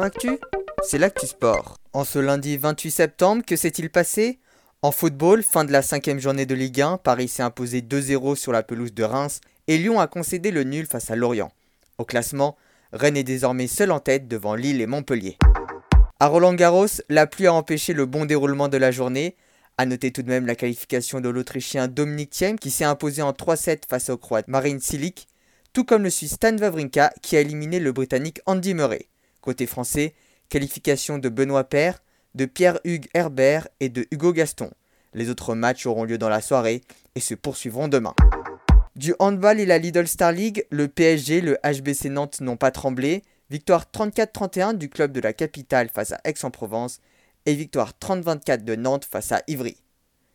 Actu, c'est l'actu sport. En ce lundi 28 septembre, que s'est-il passé? En football, fin de la cinquième journée de Ligue 1, Paris s'est imposé 2-0 sur la pelouse de Reims et Lyon a concédé le nul face à Lorient. Au classement, Rennes est désormais seul en tête devant Lille et Montpellier. À Roland Garros, la pluie a empêché le bon déroulement de la journée. A noter tout de même la qualification de l'Autrichien Dominic Thiem qui s'est imposé en 3-7 face au Croate Marine Silic, tout comme le Suisse Stan Wawrinka qui a éliminé le Britannique Andy Murray. Côté français, qualification de Benoît Paire, de Pierre-Hugues Herbert et de Hugo Gaston. Les autres matchs auront lieu dans la soirée et se poursuivront demain. Du handball et la Lidl Star League, le PSG, le HBC Nantes n'ont pas tremblé. Victoire 34-31 du club de la capitale face à Aix-en-Provence et victoire 30-24 de Nantes face à Ivry.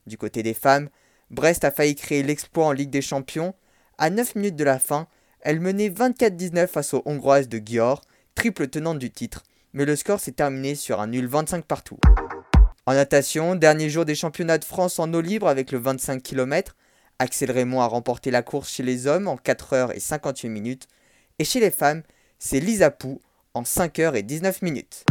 Du côté des femmes, Brest a failli créer l'exploit en Ligue des Champions. À 9 minutes de la fin, elle menait 24-19 face aux Hongroises de Győr, triple tenante du titre, mais le score s'est terminé sur un nul 25 partout. En natation, dernier jour des championnats de France en eau libre avec le 25 km, Axel Raymond a remporté la course chez les hommes en 4 h et 58 minutes, et chez les femmes, c'est Lisa Pou en 5 h et 19 minutes.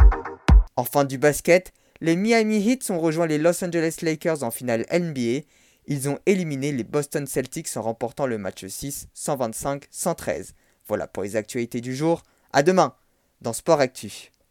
En fin du basket, les Miami Heat ont rejoint les Los Angeles Lakers en finale NBA. Ils ont éliminé les Boston Celtics en remportant le match 6 125-113. Voilà pour les actualités du jour. À demain dans Sport Actu.